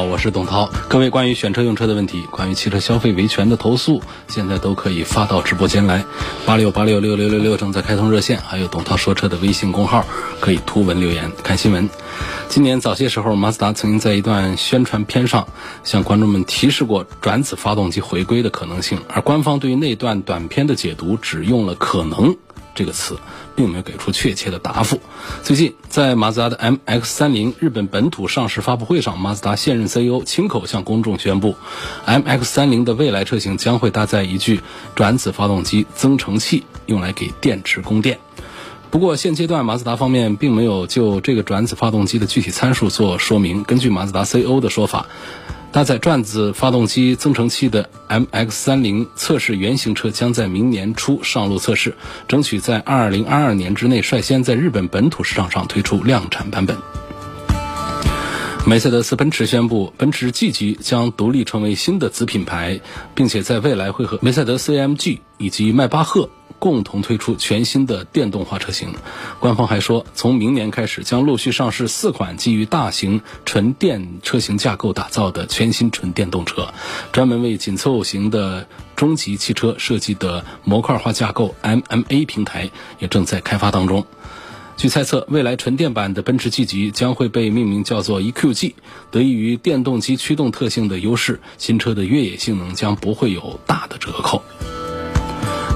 好，我是董涛。各位关于选车用车的问题，关于汽车消费维权的投诉，现在都可以发到直播间来。八六八六六六六六正在开通热线，还有董涛说车的微信公号，可以图文留言看新闻。今年早些时候，马自达曾经在一段宣传片上向观众们提示过转子发动机回归的可能性，而官方对于那段短片的解读只用了“可能”这个词。并没有给出确切的答复。最近，在马自达的 MX-30 日本本土上市发布会上，马自达现任 CEO 亲口向公众宣布，MX-30 的未来车型将会搭载一具转子发动机增程器，用来给电池供电。不过，现阶段马自达方面并没有就这个转子发动机的具体参数做说明。根据马自达 CEO 的说法。搭载转子发动机增程器的 MX-30 测试原型车将在明年初上路测试，争取在2022年之内率先在日本本土市场上推出量产版本。梅赛德斯奔驰宣布，奔驰 G 级将独立成为新的子品牌，并且在未来会和梅赛德斯 AMG 以及迈巴赫。共同推出全新的电动化车型，官方还说，从明年开始将陆续上市四款基于大型纯电车型架构打造的全新纯电动车，专门为紧凑型的中级汽车设计的模块化架构 MMA 平台也正在开发当中。据猜测，未来纯电版的奔驰 G 级将会被命名叫做 EQG，得益于电动机驱动特性的优势，新车的越野性能将不会有大的折扣。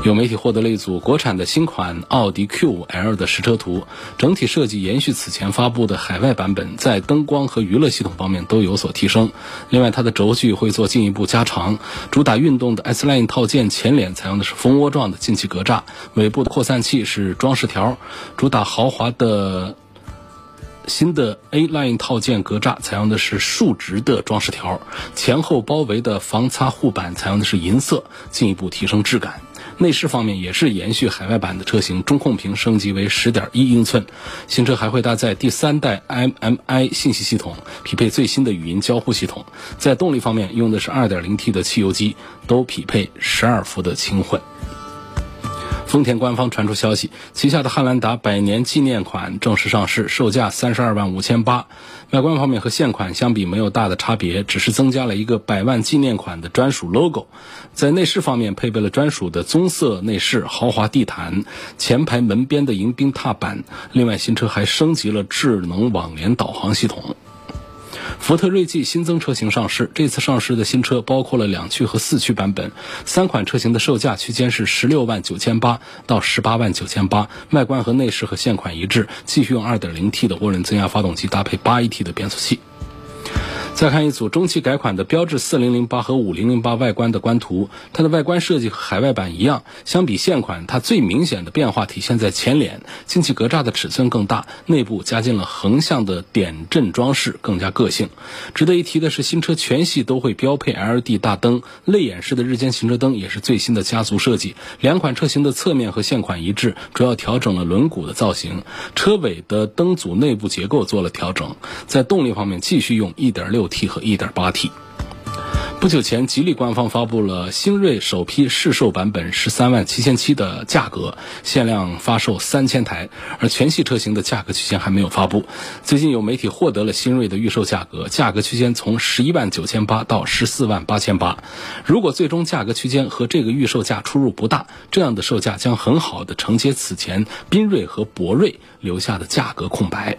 有媒体获得了一组国产的新款奥迪 Q5L 的实车图，整体设计延续此前发布的海外版本，在灯光和娱乐系统方面都有所提升。另外，它的轴距会做进一步加长，主打运动的 S Line 套件前脸采用的是蜂窝状的进气格栅，尾部的扩散器是装饰条，主打豪华的新的 A Line 套件格栅采用的是竖直的装饰条，前后包围的防擦护板采用的是银色，进一步提升质感。内饰方面也是延续海外版的车型，中控屏升级为十点一英寸，新车还会搭载第三代 MMI 信息系统，匹配最新的语音交互系统。在动力方面用的是二点零 T 的汽油机，都匹配十二伏的轻混。丰田官方传出消息，旗下的汉兰达百年纪念款正式上市，售价三十二万五千八。外观方面和现款相比没有大的差别，只是增加了一个百万纪念款的专属 logo。在内饰方面，配备了专属的棕色内饰、豪华地毯、前排门边的迎宾踏板。另外，新车还升级了智能网联导航系统。福特锐际新增车型上市，这次上市的新车包括了两驱和四驱版本，三款车型的售价区间是十六万九千八到十八万九千八，外观和内饰和现款一致，继续用二点零 T 的涡轮增压发动机搭配八 AT 的变速器。再看一组中期改款的标致四零零八和五零零八外观的官图，它的外观设计和海外版一样。相比现款，它最明显的变化体现在前脸，进气格栅的尺寸更大，内部加进了横向的点阵装饰，更加个性。值得一提的是，新车全系都会标配 LED 大灯，泪眼式的日间行车灯也是最新的家族设计。两款车型的侧面和现款一致，主要调整了轮毂的造型，车尾的灯组内部结构做了调整。在动力方面，继续用1.6。T 和 1.8T。不久前，吉利官方发布了星锐首批试售版本十三万七千七的价格，限量发售三千台，而全系车型的价格区间还没有发布。最近有媒体获得了新锐的预售价格，价格区间从十一万九千八到十四万八千八。如果最终价格区间和这个预售价出入不大，这样的售价将很好的承接此前缤瑞和博瑞留下的价格空白。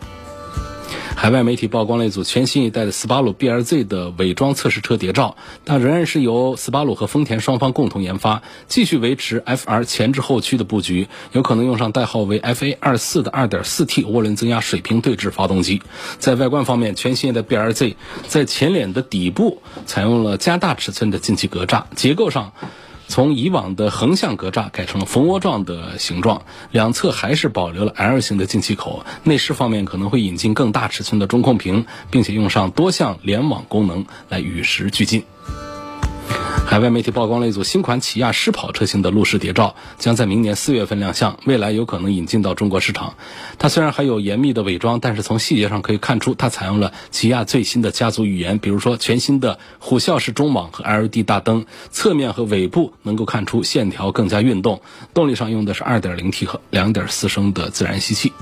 海外媒体曝光了一组全新一代的斯巴鲁 BRZ 的伪装测试车谍照，但仍然是由斯巴鲁和丰田双方共同研发，继续维持 FR 前置后驱的布局，有可能用上代号为 FA 二四的 2.4T 涡轮增压水平对置发动机。在外观方面，全新的 BRZ 在前脸的底部采用了加大尺寸的进气格栅，结构上。从以往的横向格栅改成了蜂窝状的形状，两侧还是保留了 L 型的进气口。内饰方面可能会引进更大尺寸的中控屏，并且用上多项联网功能来与时俱进。海外媒体曝光了一组新款起亚狮跑车型的路试谍照，将在明年四月份亮相，未来有可能引进到中国市场。它虽然还有严密的伪装，但是从细节上可以看出，它采用了起亚最新的家族语言，比如说全新的虎啸式中网和 LED 大灯，侧面和尾部能够看出线条更加运动。动力上用的是 2.0T 和2.4升的自然吸气。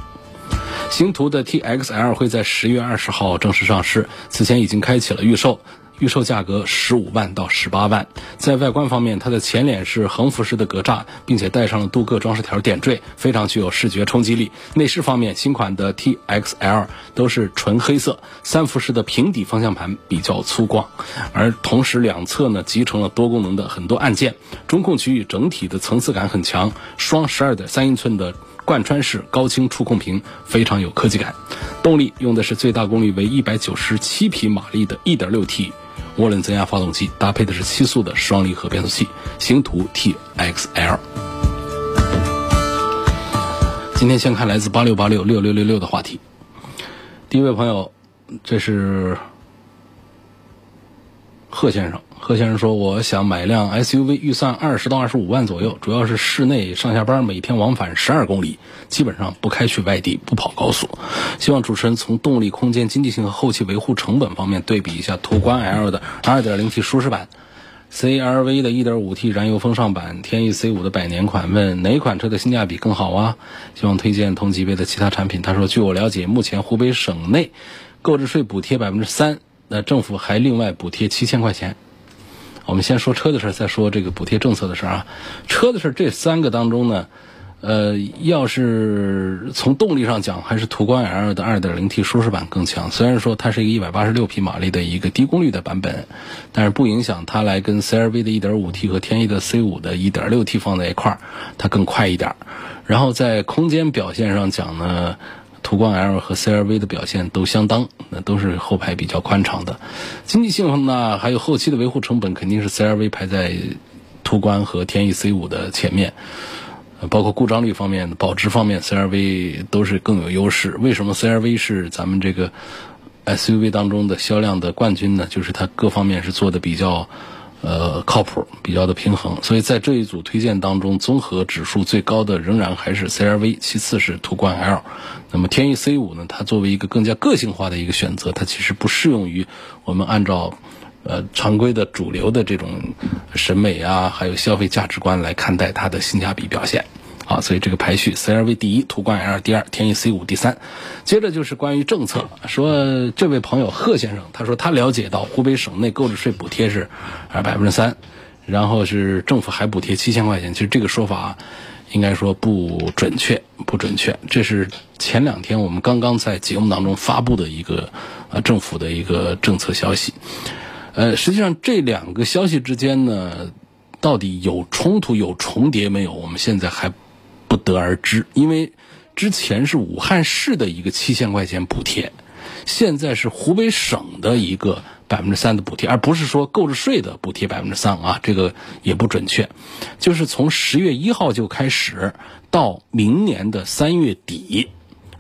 星途的 TXL 会在十月二十号正式上市，此前已经开启了预售。预售价格十五万到十八万。在外观方面，它的前脸是横幅式的格栅，并且带上了镀铬装饰条点缀，非常具有视觉冲击力。内饰方面，新款的 TXL 都是纯黑色，三幅式的平底方向盘比较粗犷，而同时两侧呢集成了多功能的很多按键。中控区域整体的层次感很强，双十二点三英寸的。贯穿式高清触控屏非常有科技感，动力用的是最大功率为一百九十七匹马力的 1.6T 涡轮增压发动机，搭配的是七速的双离合变速器。星途 TXL。今天先看来自八六八六六六六六的话题。第一位朋友，这是贺先生。贺先生说：“我想买辆 SUV，预算二十到二十五万左右，主要是室内上下班，每天往返十二公里，基本上不开去外地，不跑高速。希望主持人从动力、空间、经济性和后期维护成本方面对比一下途观 L 的 2.0T 舒适版、CRV 的 1.5T 燃油风尚版、天翼 C5 的百年款，问哪款车的性价比更好啊？希望推荐同级别的其他产品。”他说：“据我了解，目前湖北省内购置税补贴百分之三，那政府还另外补贴七千块钱。”我们先说车的事儿，再说这个补贴政策的事儿啊。车的事儿，这三个当中呢，呃，要是从动力上讲，还是途观 L 的 2.0T 舒适版更强。虽然说它是一个186匹马力的一个低功率的版本，但是不影响它来跟 CRV 的 1.5T 和天翼的 C5 的 1.6T 放在一块儿，它更快一点。然后在空间表现上讲呢。途观 L 和 CRV 的表现都相当，那都是后排比较宽敞的。经济性呢，还有后期的维护成本，肯定是 CRV 排在途观和天翼 C5 的前面。包括故障率方面、保值方面，CRV 都是更有优势。为什么 CRV 是咱们这个 SUV 当中的销量的冠军呢？就是它各方面是做的比较。呃，靠谱，比较的平衡，所以在这一组推荐当中，综合指数最高的仍然还是 CRV，其次是途观 L。那么天翼 C5 呢？它作为一个更加个性化的一个选择，它其实不适用于我们按照呃常规的主流的这种审美啊，还有消费价值观来看待它的性价比表现。好，所以这个排序，CRV 第一，途观 L 第二，天翼 C5 第三。接着就是关于政策，说这位朋友贺先生，他说他了解到湖北省内购置税补贴是啊百分之三，然后是政府还补贴七千块钱。其实这个说法应该说不准确，不准确。这是前两天我们刚刚在节目当中发布的一个呃政府的一个政策消息。呃，实际上这两个消息之间呢，到底有冲突有重叠没有？我们现在还。不得而知，因为之前是武汉市的一个七千块钱补贴，现在是湖北省的一个百分之三的补贴，而不是说购置税的补贴百分之三啊，这个也不准确。就是从十月一号就开始，到明年的三月底，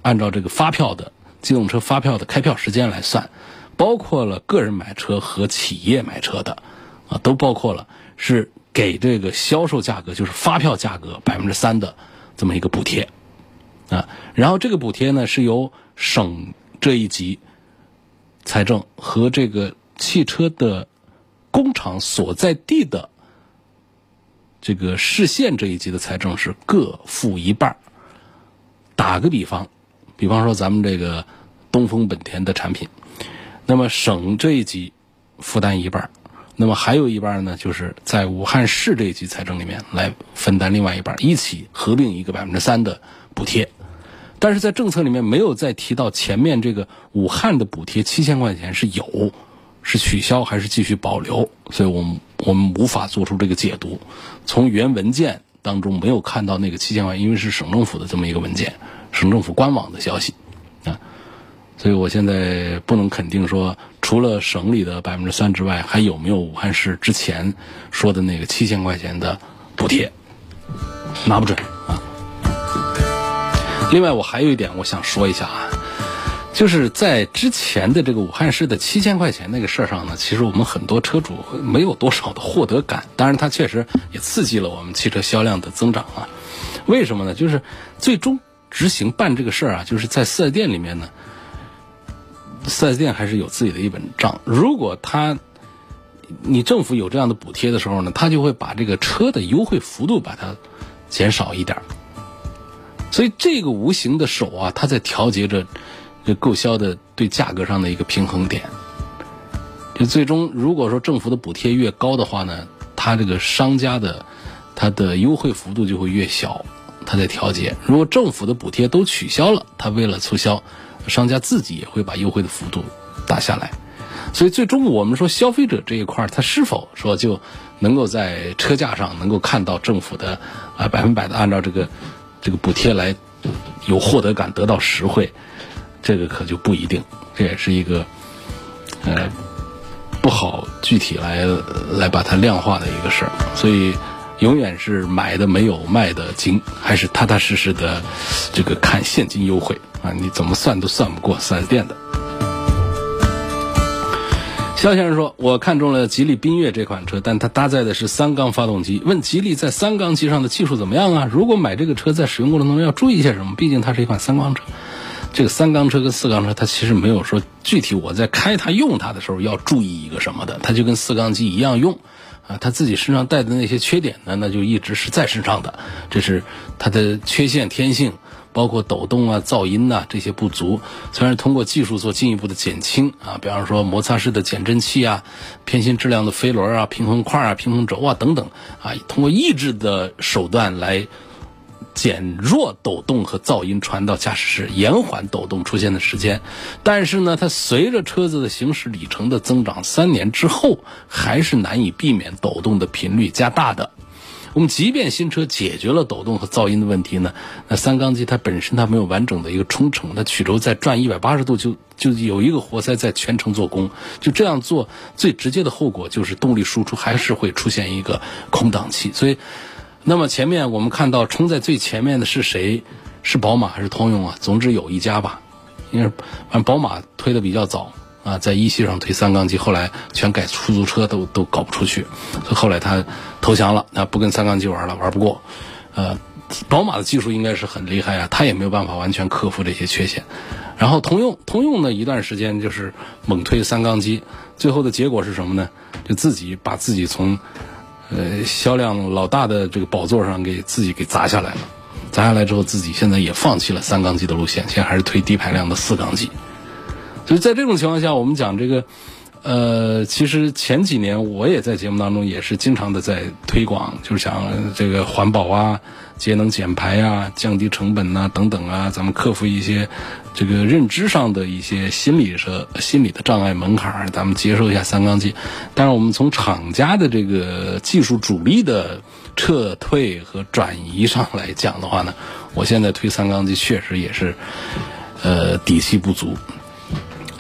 按照这个发票的机动车发票的开票时间来算，包括了个人买车和企业买车的，啊，都包括了，是给这个销售价格，就是发票价格百分之三的。这么一个补贴，啊，然后这个补贴呢是由省这一级财政和这个汽车的工厂所在地的这个市县这一级的财政是各付一半打个比方，比方说咱们这个东风本田的产品，那么省这一级负担一半那么还有一半呢，就是在武汉市这一级财政里面来分担另外一半，一起合并一个百分之三的补贴。但是在政策里面没有再提到前面这个武汉的补贴七千块钱是有，是取消还是继续保留，所以我们我们无法做出这个解读。从原文件当中没有看到那个七千块，因为是省政府的这么一个文件，省政府官网的消息啊，所以我现在不能肯定说。除了省里的百分之三之外，还有没有武汉市之前说的那个七千块钱的补贴？拿不准啊。另外，我还有一点我想说一下啊，就是在之前的这个武汉市的七千块钱那个事儿上呢，其实我们很多车主没有多少的获得感。当然，它确实也刺激了我们汽车销量的增长啊。为什么呢？就是最终执行办这个事儿啊，就是在四 S 店里面呢，四 S 店还是有自己的一本账。如果他你政府有这样的补贴的时候呢，他就会把这个车的优惠幅度把它减少一点儿。所以这个无形的手啊，它在调节着。这购销的对价格上的一个平衡点，就最终如果说政府的补贴越高的话呢，它这个商家的它的优惠幅度就会越小，它在调节。如果政府的补贴都取消了，它为了促销，商家自己也会把优惠的幅度打下来。所以最终我们说消费者这一块，他是否说就能够在车价上能够看到政府的啊百分百的按照这个这个补贴来有获得感，得到实惠。这个可就不一定，这也是一个，呃，不好具体来来把它量化的一个事儿，所以永远是买的没有卖的精，还是踏踏实实的这个看现金优惠啊，你怎么算都算不过四 S 店的。肖先生说：“我看中了吉利缤越这款车，但它搭载的是三缸发动机。问吉利在三缸机上的技术怎么样啊？如果买这个车在使用过程中要注意些什么？毕竟它是一款三缸车。”这个三缸车跟四缸车，它其实没有说具体我在开它用它的时候要注意一个什么的，它就跟四缸机一样用，啊，它自己身上带的那些缺点呢，那就一直是在身上的，这是它的缺陷天性，包括抖动啊、噪音呐这些不足，虽然通过技术做进一步的减轻啊，比方说摩擦式的减震器啊、偏心质量的飞轮啊、平衡块啊、平衡轴啊等等啊，通过抑制的手段来。减弱抖动和噪音传到驾驶室，延缓抖动出现的时间。但是呢，它随着车子的行驶里程的增长，三年之后还是难以避免抖动的频率加大的。我们即便新车解决了抖动和噪音的问题呢，那三缸机它本身它没有完整的一个冲程，它曲轴在转一百八十度就就有一个活塞在全程做工，就这样做最直接的后果就是动力输出还是会出现一个空档期，所以。那么前面我们看到冲在最前面的是谁？是宝马还是通用啊？总之有一家吧，因为反正宝马推的比较早啊，在一系上推三缸机，后来全改出租车都都搞不出去，所以后来他投降了，啊不跟三缸机玩了，玩不过。呃，宝马的技术应该是很厉害啊，他也没有办法完全克服这些缺陷。然后通用，通用呢一段时间就是猛推三缸机，最后的结果是什么呢？就自己把自己从。呃，销量老大的这个宝座上给自己给砸下来了，砸下来之后，自己现在也放弃了三缸机的路线，现在还是推低排量的四缸机。所以在这种情况下，我们讲这个。呃，其实前几年我也在节目当中也是经常的在推广，就是想这个环保啊、节能减排啊、降低成本呐等等啊，咱们克服一些这个认知上的一些心理上心理的障碍门槛，咱们接受一下三缸机。但是我们从厂家的这个技术主力的撤退和转移上来讲的话呢，我现在推三缸机确实也是呃底气不足。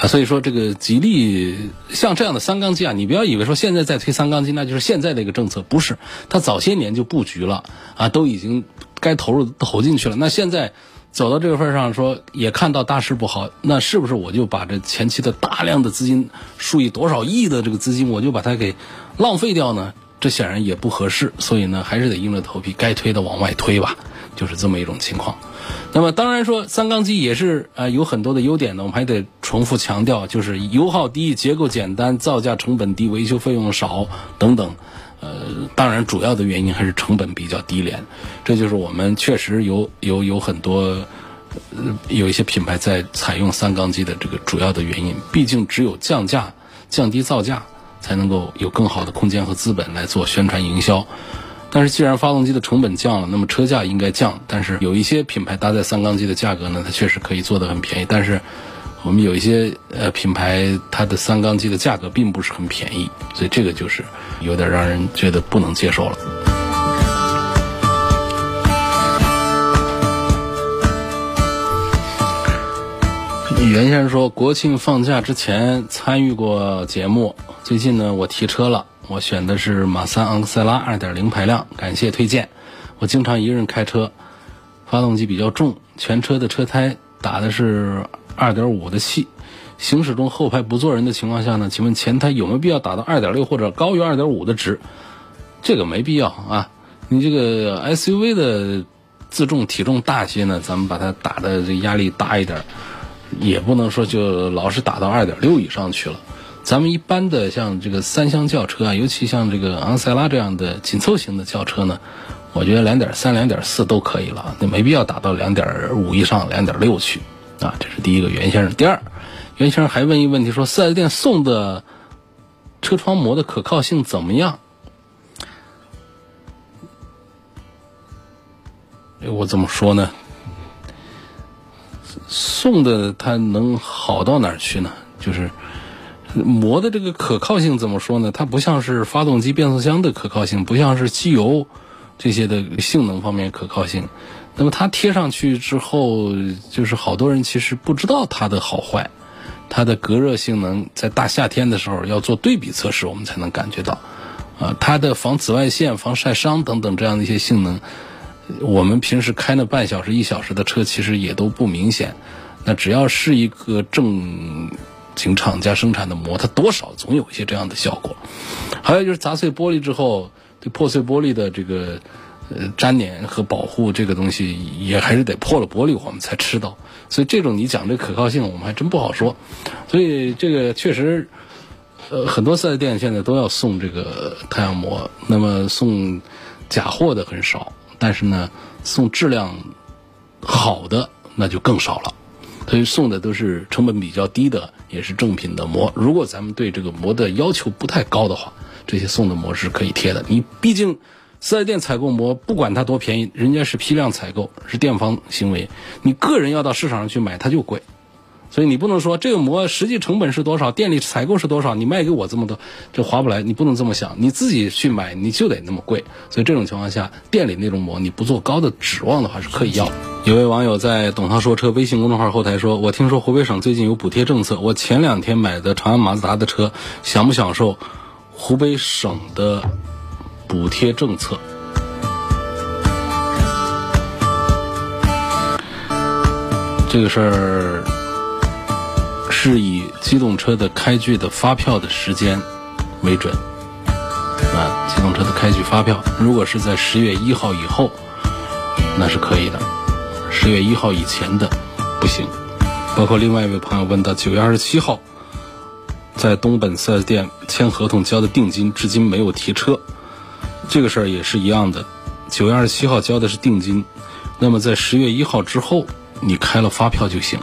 所以说这个吉利像这样的三缸机啊，你不要以为说现在在推三缸机，那就是现在的一个政策，不是，它早些年就布局了啊，都已经该投入投进去了。那现在走到这个份上，说也看到大势不好，那是不是我就把这前期的大量的资金，数以多少亿的这个资金，我就把它给浪费掉呢？这显然也不合适，所以呢，还是得硬着头皮，该推的往外推吧，就是这么一种情况。那么当然说三缸机也是呃有很多的优点呢，我们还得重复强调，就是油耗低、结构简单、造价成本低、维修费用少等等。呃，当然主要的原因还是成本比较低廉，这就是我们确实有有有很多有一些品牌在采用三缸机的这个主要的原因。毕竟只有降价、降低造价，才能够有更好的空间和资本来做宣传营销。但是，既然发动机的成本降了，那么车价应该降。但是有一些品牌搭载三缸机的价格呢，它确实可以做得很便宜。但是，我们有一些呃品牌，它的三缸机的价格并不是很便宜，所以这个就是有点让人觉得不能接受了。袁先生说，国庆放假之前参与过节目，最近呢，我提车了。我选的是马三昂克赛拉2.0排量，感谢推荐。我经常一个人开车，发动机比较重，全车的车胎打的是二点五的气。行驶中后排不坐人的情况下呢，请问前胎有没有必要打到二点六或者高于二点五的值？这个没必要啊。你这个 SUV 的自重体重大些呢，咱们把它打的这压力大一点，也不能说就老是打到二点六以上去了。咱们一般的像这个三厢轿车啊，尤其像这个昂塞拉这样的紧凑型的轿车呢，我觉得两点三、两点四都可以了，那没必要打到两点五以上、两点六去啊。这是第一个，袁先生。第二。袁先生还问一个问题，说四 S 店送的车窗膜的可靠性怎么样？我怎么说呢？送的它能好到哪儿去呢？就是膜的这个可靠性怎么说呢？它不像是发动机、变速箱的可靠性，不像是机油这些的性能方面可靠性。那么它贴上去之后，就是好多人其实不知道它的好坏。它的隔热性能在大夏天的时候要做对比测试，我们才能感觉到，啊，它的防紫外线、防晒伤等等这样的一些性能，我们平时开那半小时、一小时的车其实也都不明显。那只要是一个正请厂家生产的膜，它多少总有一些这样的效果。还有就是砸碎玻璃之后，对破碎玻璃的这个呃粘连和保护这个东西，也还是得破了玻璃我们才知道。所以这种你讲这可靠性，我们还真不好说。所以这个确实，呃，很多四 S 店现在都要送这个太阳膜，那么送假货的很少，但是呢，送质量好的那就更少了。所以送的都是成本比较低的，也是正品的膜。如果咱们对这个膜的要求不太高的话，这些送的膜是可以贴的。你毕竟。四 S 店采购膜，不管它多便宜，人家是批量采购，是店方行为。你个人要到市场上去买，它就贵。所以你不能说这个膜实际成本是多少，店里采购是多少，你卖给我这么多，这划不来。你不能这么想，你自己去买你就得那么贵。所以这种情况下，店里那种膜你不做高的指望的话是可以要。有位网友在董涛说车微信公众号后台说：“我听说湖北省最近有补贴政策，我前两天买的长安马自达的车，享不享受湖北省的？”补贴政策，这个事儿是以机动车的开具的发票的时间为准啊。机动车的开具发票，如果是在十月一号以后，那是可以的；十月一号以前的不行。包括另外一位朋友问到，九月二十七号在东本四 S 店签合同交的定金，至今没有提车。这个事儿也是一样的，九月二十七号交的是定金，那么在十月一号之后，你开了发票就行。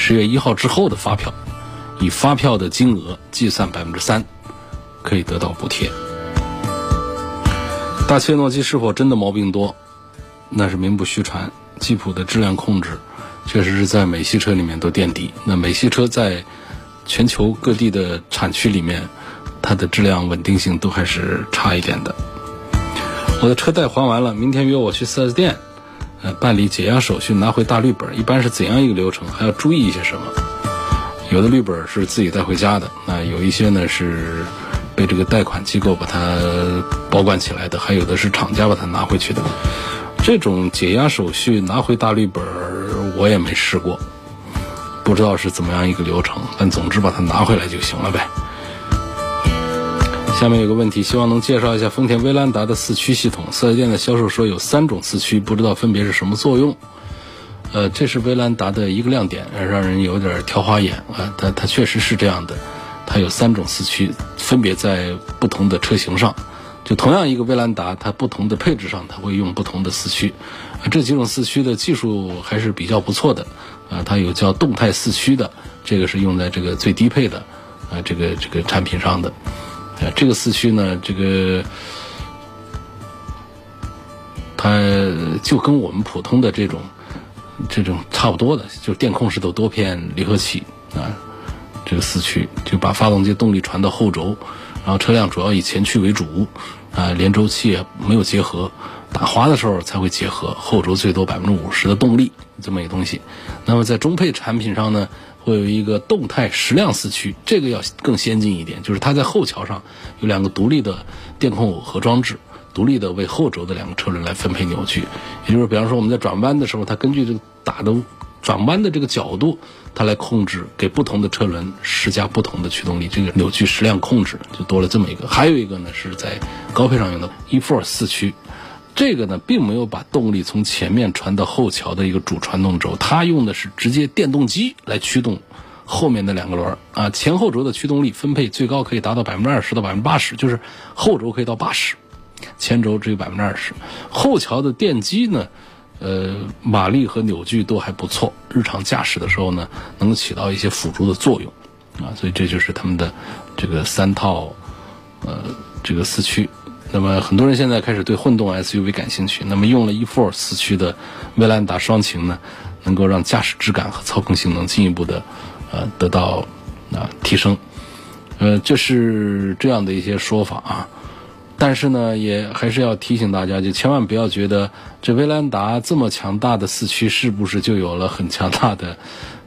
十月一号之后的发票，以发票的金额计算百分之三，可以得到补贴。大切诺基是否真的毛病多？那是名不虚传。吉普的质量控制确实是在美系车里面都垫底。那美系车在全球各地的产区里面。它的质量稳定性都还是差一点的。我的车贷还完了，明天约我去 4S 店，呃，办理解押手续，拿回大绿本。一般是怎样一个流程？还要注意一些什么？有的绿本是自己带回家的，那有一些呢是被这个贷款机构把它保管起来的，还有的是厂家把它拿回去的。这种解押手续拿回大绿本，我也没试过，不知道是怎么样一个流程。但总之把它拿回来就行了呗。下面有个问题，希望能介绍一下丰田威兰达的四驱系统。四 S 店的销售说有三种四驱，不知道分别是什么作用。呃，这是威兰达的一个亮点，让人有点挑花眼啊。它它确实是这样的，它有三种四驱，分别在不同的车型上。就同样一个威兰达，它不同的配置上，它会用不同的四驱。啊，这几种四驱的技术还是比较不错的。啊，它有叫动态四驱的，这个是用在这个最低配的啊这个这个产品上的。呃，这个四驱呢，这个它就跟我们普通的这种这种差不多的，就是电控式的多片离合器啊。这个四驱就把发动机动力传到后轴，然后车辆主要以前驱为主啊，连轴器没有结合，打滑的时候才会结合，后轴最多百分之五十的动力这么一个东西。那么在中配产品上呢？会有一个动态矢量四驱，这个要更先进一点，就是它在后桥上有两个独立的电控耦合装置，独立的为后轴的两个车轮来分配扭矩。也就是，比方说我们在转弯的时候，它根据这个打的转弯的这个角度，它来控制，给不同的车轮施加不同的驱动力，这个扭矩矢量控制就多了这么一个。还有一个呢，是在高配上用的 e-4 四驱，这个呢并没有把动力从前面传到后桥的一个主传动轴，它用的是直接电动机来驱动后面的两个轮儿啊，前后轴的驱动力分配最高可以达到百分之二十到百分之八十，就是后轴可以到八十，前轴只有百分之二十，后桥的电机呢。呃，马力和扭矩都还不错，日常驾驶的时候呢，能起到一些辅助的作用，啊，所以这就是他们的这个三套，呃，这个四驱。那么很多人现在开始对混动 SUV 感兴趣，那么用了 e-4 四驱的威兰达双擎呢，能够让驾驶质感和操控性能进一步的呃得到啊提升，呃，这是这样的一些说法啊。但是呢，也还是要提醒大家，就千万不要觉得这威兰达这么强大的四驱是不是就有了很强大的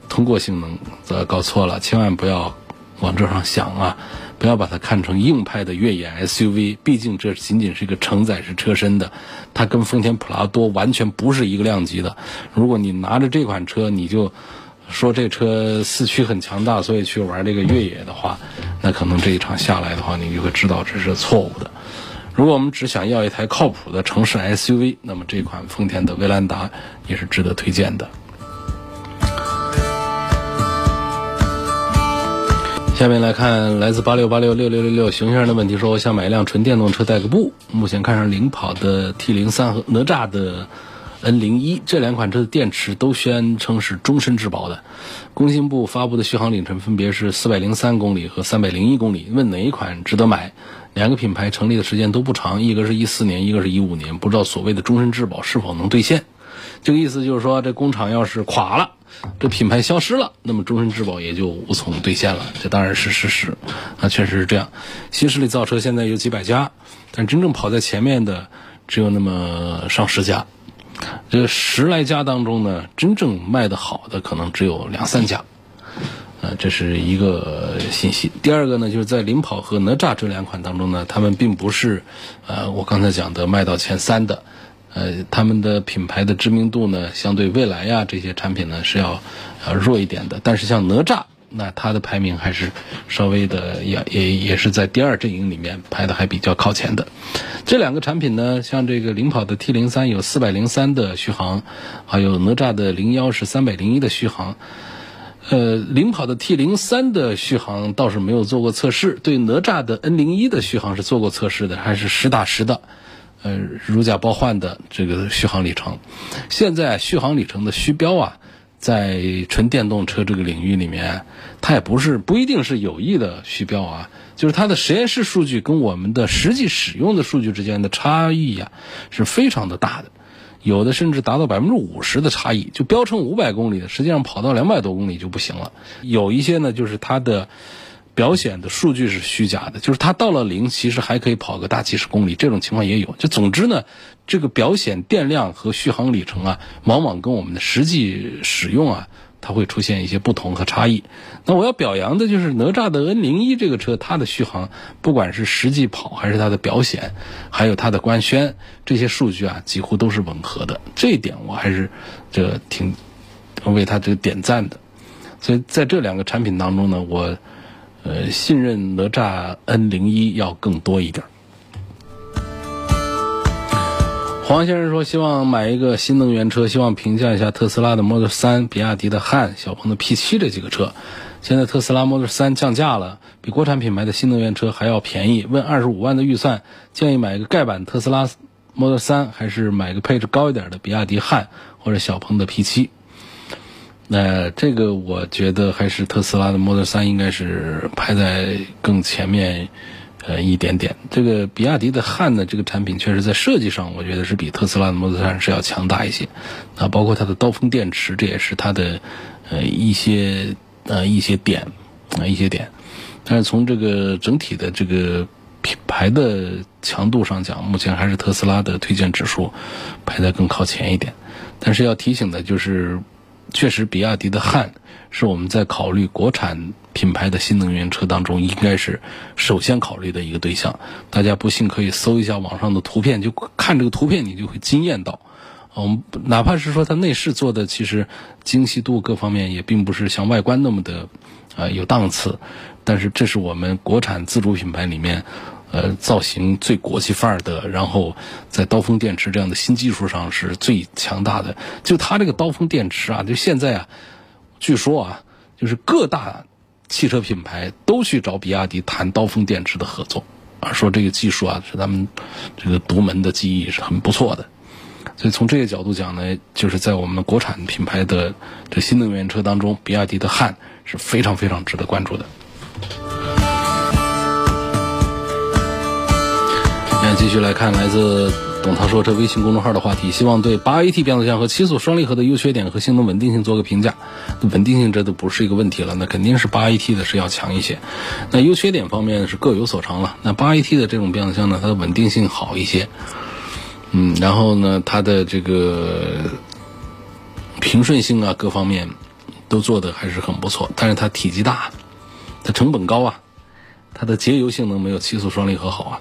通过性能？呃搞错了，千万不要往这上想啊！不要把它看成硬派的越野 SUV，毕竟这仅仅是一个承载式车身的，它跟丰田普拉多完全不是一个量级的。如果你拿着这款车，你就说这车四驱很强大，所以去玩这个越野的话，那可能这一场下来的话，你就会知道这是错误的。如果我们只想要一台靠谱的城市 SUV，那么这款丰田的威兰达也是值得推荐的。下面来看来自八六八六六六六六熊先生的问题，说我想买一辆纯电动车代个步，目前看上领跑的 T 零三和哪吒的 N 零一这两款车的电池都宣称是终身质保的，工信部发布的续航里程分别是四百零三公里和三百零一公里，问哪一款值得买？两个品牌成立的时间都不长，一个是一四年，一个是一五年，不知道所谓的终身质保是否能兑现。这个意思就是说，这工厂要是垮了，这品牌消失了，那么终身质保也就无从兑现了。这当然是事实，啊确实是这样。新势力造车现在有几百家，但真正跑在前面的只有那么上十家。这十来家当中呢，真正卖得好的可能只有两三家。呃，这是一个信息。第二个呢，就是在领跑和哪吒这两款当中呢，他们并不是，呃，我刚才讲的卖到前三的，呃，他们的品牌的知名度呢，相对蔚来呀这些产品呢是要呃弱一点的。但是像哪吒，那它的排名还是稍微的也也也是在第二阵营里面排的还比较靠前的。这两个产品呢，像这个领跑的 T 零三有四百零三的续航，还有哪吒的零幺是三百零一的续航。呃，领跑的 T 零三的续航倒是没有做过测试，对哪吒的 N 零一的续航是做过测试的，还是实打实的，呃，如假包换的这个续航里程。现在续航里程的虚标啊，在纯电动车这个领域里面，它也不是不一定是有意的虚标啊，就是它的实验室数据跟我们的实际使用的数据之间的差异呀，是非常的大的。有的甚至达到百分之五十的差异，就标称五百公里的，实际上跑到两百多公里就不行了。有一些呢，就是它的表显的数据是虚假的，就是它到了零，其实还可以跑个大几十公里，这种情况也有。就总之呢，这个表显电量和续航里程啊，往往跟我们的实际使用啊。它会出现一些不同和差异。那我要表扬的就是哪吒的 N 零一这个车，它的续航，不管是实际跑还是它的表显，还有它的官宣这些数据啊，几乎都是吻合的。这一点我还是这挺为它这个点赞的。所以在这两个产品当中呢，我呃信任哪吒 N 零一要更多一点。黄先生说：“希望买一个新能源车，希望评价一下特斯拉的 Model 3、比亚迪的汉、小鹏的 P7 这几个车。现在特斯拉 Model 3降价了，比国产品牌的新能源车还要便宜。问二十五万的预算，建议买一个盖板特斯拉 Model 3，还是买个配置高一点的比亚迪汉或者小鹏的 P7？那这个我觉得还是特斯拉的 Model 3应该是排在更前面。”呃，一点点。这个比亚迪的汉呢，这个产品确实在设计上，我觉得是比特斯拉的 Model 3是要强大一些。啊，包括它的刀锋电池，这也是它的呃一些呃一些点啊一些点。但是从这个整体的这个品牌的强度上讲，目前还是特斯拉的推荐指数排在更靠前一点。但是要提醒的就是，确实比亚迪的汉是我们在考虑国产。品牌的新能源车当中，应该是首先考虑的一个对象。大家不信可以搜一下网上的图片，就看这个图片，你就会惊艳到。我们哪怕是说它内饰做的其实精细度各方面也并不是像外观那么的啊有档次，但是这是我们国产自主品牌里面。呃，造型最国际范儿的，然后在刀锋电池这样的新技术上是最强大的。就它这个刀锋电池啊，就现在啊，据说啊，就是各大汽车品牌都去找比亚迪谈刀锋电池的合作啊，说这个技术啊是咱们这个独门的技艺是很不错的。所以从这个角度讲呢，就是在我们国产品牌的这新能源车当中，比亚迪的汉是非常非常值得关注的。那继续来看来自董涛说车微信公众号的话题，希望对八 AT 变速箱和七速双离合的优缺点和性能稳定性做个评价。稳定性这都不是一个问题了，那肯定是八 AT 的是要强一些。那优缺点方面是各有所长了。那八 AT 的这种变速箱呢，它的稳定性好一些，嗯，然后呢，它的这个平顺性啊，各方面都做的还是很不错。但是它体积大，它成本高啊，它的节油性能没有七速双离合好啊。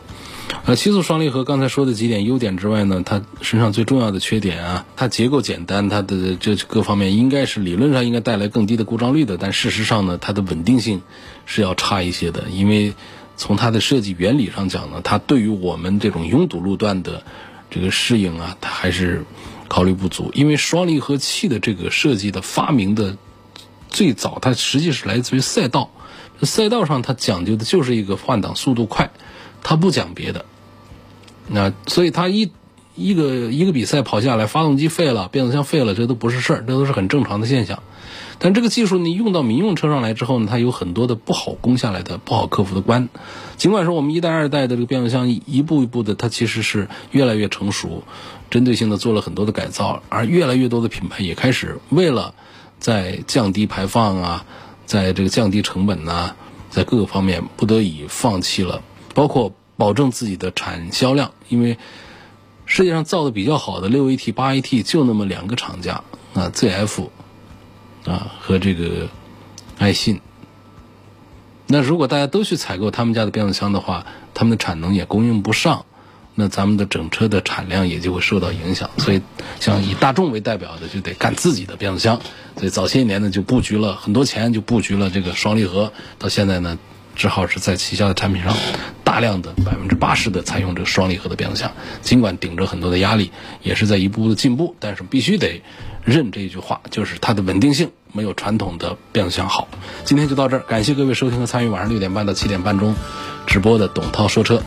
呃，七速双离合刚才说的几点优点之外呢，它身上最重要的缺点啊，它结构简单，它的这各方面应该是理论上应该带来更低的故障率的，但事实上呢，它的稳定性是要差一些的，因为从它的设计原理上讲呢，它对于我们这种拥堵路段的这个适应啊，它还是考虑不足，因为双离合器的这个设计的发明的最早，它实际是来自于赛道，赛道上它讲究的就是一个换挡速度快，它不讲别的。那所以它一一个一个比赛跑下来，发动机废了，变速箱废了，这都不是事儿，这都是很正常的现象。但这个技术你用到民用车上来之后呢，它有很多的不好攻下来的、不好克服的关。尽管说我们一代、二代的这个变速箱一步一步的，它其实是越来越成熟，针对性的做了很多的改造，而越来越多的品牌也开始为了在降低排放啊，在这个降低成本呐，在各个方面不得已放弃了，包括。保证自己的产销量，因为世界上造的比较好的六 AT、八 AT 就那么两个厂家啊，ZF 啊和这个爱信。那如果大家都去采购他们家的变速箱的话，他们的产能也供应不上，那咱们的整车的产量也就会受到影响。所以，像以大众为代表的，就得干自己的变速箱。所以早些年呢，就布局了很多钱，就布局了这个双离合。到现在呢。只好是在旗下的产品上，大量的百分之八十的采用这个双离合的变速箱，尽管顶着很多的压力，也是在一步步的进步，但是必须得认这一句话，就是它的稳定性没有传统的变速箱好。今天就到这儿，感谢各位收听和参与晚上六点半到七点半中直播的董涛说车。